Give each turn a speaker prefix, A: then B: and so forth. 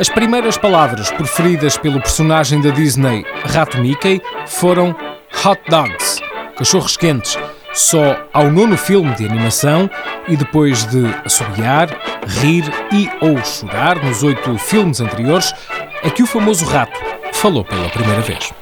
A: As primeiras palavras preferidas pelo personagem da Disney, Rato Mickey, foram hot dogs, cachorros quentes, só ao nono filme de animação e depois de assobiar, rir e ou chorar nos oito filmes anteriores, é que o famoso rato falou pela primeira vez.